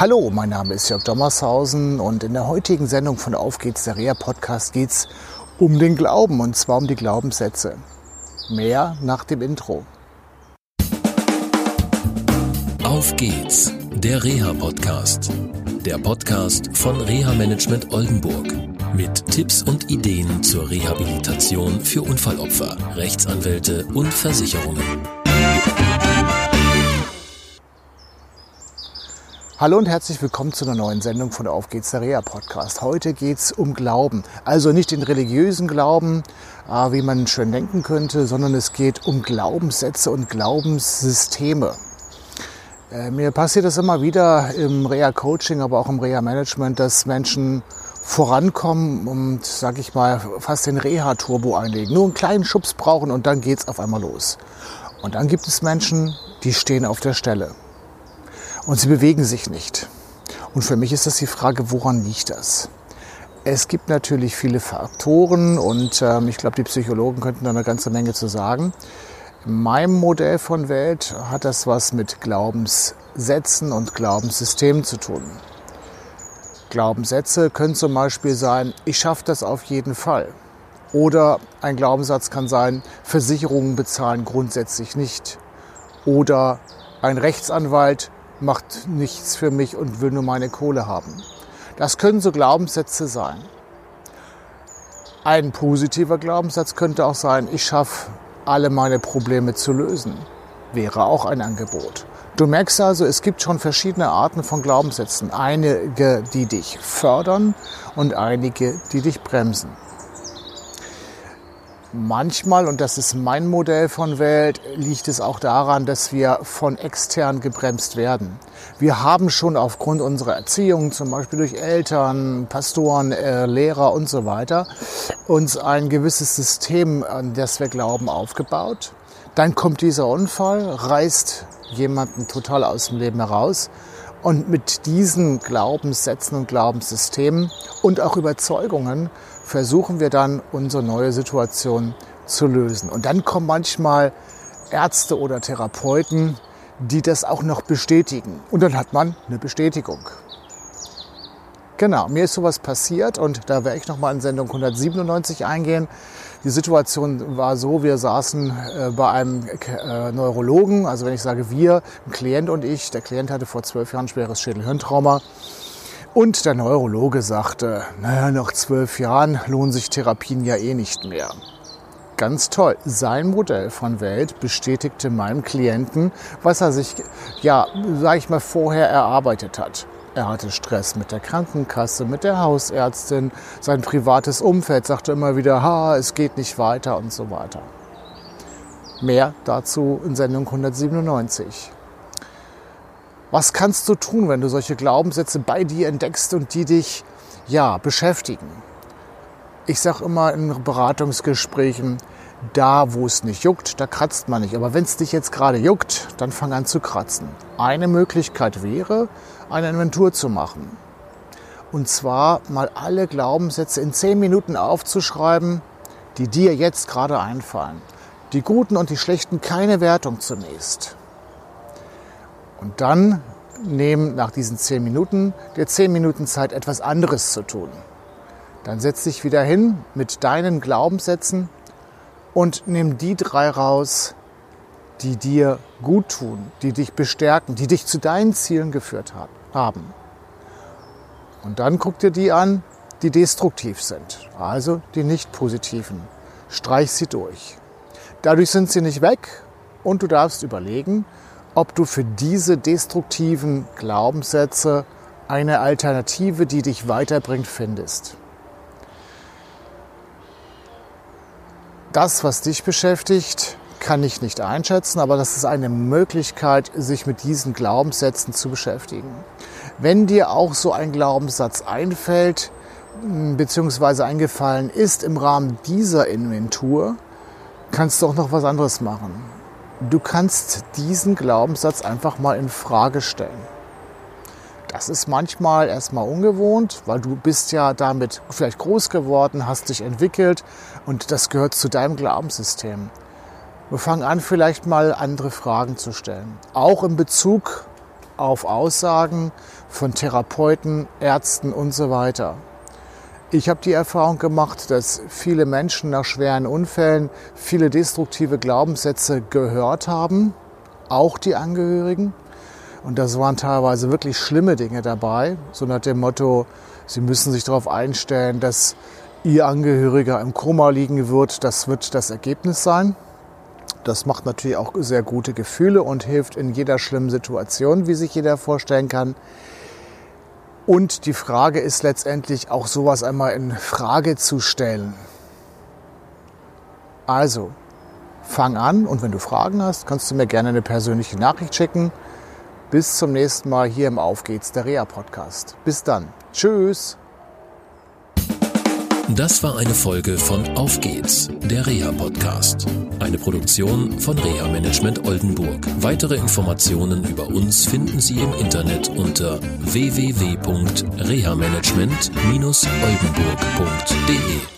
Hallo, mein Name ist Jörg Dommershausen und in der heutigen Sendung von Auf geht's, der Reha Podcast, geht's um den Glauben und zwar um die Glaubenssätze. Mehr nach dem Intro. Auf geht's, der Reha Podcast. Der Podcast von Reha Management Oldenburg mit Tipps und Ideen zur Rehabilitation für Unfallopfer, Rechtsanwälte und Versicherungen. Hallo und herzlich willkommen zu einer neuen Sendung von der Auf geht's der Reha Podcast. Heute geht's um Glauben. Also nicht den religiösen Glauben, äh, wie man schön denken könnte, sondern es geht um Glaubenssätze und Glaubenssysteme. Äh, mir passiert das immer wieder im Reha-Coaching, aber auch im Reha-Management, dass Menschen vorankommen und, sag ich mal, fast den Reha-Turbo einlegen. Nur einen kleinen Schubs brauchen und dann geht's auf einmal los. Und dann gibt es Menschen, die stehen auf der Stelle und sie bewegen sich nicht. Und für mich ist das die Frage, woran liegt das? Es gibt natürlich viele Faktoren und ähm, ich glaube, die Psychologen könnten da eine ganze Menge zu sagen. In meinem Modell von Welt hat das was mit Glaubenssätzen und Glaubenssystemen zu tun. Glaubenssätze können zum Beispiel sein, ich schaffe das auf jeden Fall. Oder ein Glaubenssatz kann sein, Versicherungen bezahlen grundsätzlich nicht. Oder ein Rechtsanwalt macht nichts für mich und will nur meine Kohle haben. Das können so Glaubenssätze sein. Ein positiver Glaubenssatz könnte auch sein, ich schaffe alle meine Probleme zu lösen. Wäre auch ein Angebot. Du merkst also, es gibt schon verschiedene Arten von Glaubenssätzen. Einige, die dich fördern und einige, die dich bremsen. Manchmal, und das ist mein Modell von Welt, liegt es auch daran, dass wir von extern gebremst werden. Wir haben schon aufgrund unserer Erziehung, zum Beispiel durch Eltern, Pastoren, äh, Lehrer und so weiter, uns ein gewisses System, an das wir glauben, aufgebaut. Dann kommt dieser Unfall, reißt jemanden total aus dem Leben heraus. Und mit diesen Glaubenssätzen und Glaubenssystemen und auch Überzeugungen versuchen wir dann unsere neue Situation zu lösen. Und dann kommen manchmal Ärzte oder Therapeuten, die das auch noch bestätigen. Und dann hat man eine Bestätigung. Genau, mir ist sowas passiert und da werde ich nochmal in Sendung 197 eingehen. Die Situation war so, wir saßen äh, bei einem äh, Neurologen, also wenn ich sage wir, ein Klient und ich, der Klient hatte vor zwölf Jahren schweres Schädelhirntrauma und der Neurologe sagte, naja, nach zwölf Jahren lohnen sich Therapien ja eh nicht mehr. Ganz toll. Sein Modell von Welt bestätigte meinem Klienten, was er sich, ja, sag ich mal, vorher erarbeitet hat. Er hatte Stress mit der Krankenkasse, mit der Hausärztin, sein privates Umfeld sagte immer wieder, ha, es geht nicht weiter und so weiter. Mehr dazu in Sendung 197. Was kannst du tun, wenn du solche Glaubenssätze bei dir entdeckst und die dich ja beschäftigen? Ich sage immer in Beratungsgesprächen, da wo es nicht juckt, da kratzt man nicht. Aber wenn es dich jetzt gerade juckt, dann fang an zu kratzen. Eine Möglichkeit wäre, eine Inventur zu machen. Und zwar mal alle Glaubenssätze in zehn Minuten aufzuschreiben, die dir jetzt gerade einfallen. Die guten und die schlechten keine Wertung zunächst. Und dann nehmen nach diesen zehn Minuten dir zehn Minuten Zeit, etwas anderes zu tun. Dann setz dich wieder hin mit deinen Glaubenssätzen und nimm die drei raus, die dir gut tun, die dich bestärken, die dich zu deinen Zielen geführt haben. Und dann guck dir die an, die destruktiv sind, also die nicht positiven. Streich sie durch. Dadurch sind sie nicht weg und du darfst überlegen, ob du für diese destruktiven Glaubenssätze eine Alternative, die dich weiterbringt, findest. Das, was dich beschäftigt, kann ich nicht einschätzen, aber das ist eine Möglichkeit, sich mit diesen Glaubenssätzen zu beschäftigen. Wenn dir auch so ein Glaubenssatz einfällt, beziehungsweise eingefallen ist im Rahmen dieser Inventur, kannst du auch noch was anderes machen. Du kannst diesen Glaubenssatz einfach mal in Frage stellen. Das ist manchmal erstmal ungewohnt, weil du bist ja damit vielleicht groß geworden, hast dich entwickelt und das gehört zu deinem Glaubenssystem. Wir fangen an, vielleicht mal andere Fragen zu stellen. Auch in Bezug auf Aussagen von Therapeuten, Ärzten und so weiter. Ich habe die Erfahrung gemacht, dass viele Menschen nach schweren Unfällen viele destruktive Glaubenssätze gehört haben, auch die Angehörigen. Und das waren teilweise wirklich schlimme Dinge dabei, so nach dem Motto, sie müssen sich darauf einstellen, dass ihr Angehöriger im Koma liegen wird, das wird das Ergebnis sein. Das macht natürlich auch sehr gute Gefühle und hilft in jeder schlimmen Situation, wie sich jeder vorstellen kann. Und die Frage ist letztendlich auch sowas einmal in Frage zu stellen. Also, fang an und wenn du Fragen hast, kannst du mir gerne eine persönliche Nachricht schicken. Bis zum nächsten Mal hier im Auf geht's, der Rea Podcast. Bis dann. Tschüss. Das war eine Folge von Auf geht's, der Reha Podcast. Eine Produktion von Reha Management Oldenburg. Weitere Informationen über uns finden Sie im Internet unter www.rehamanagement-oldenburg.de.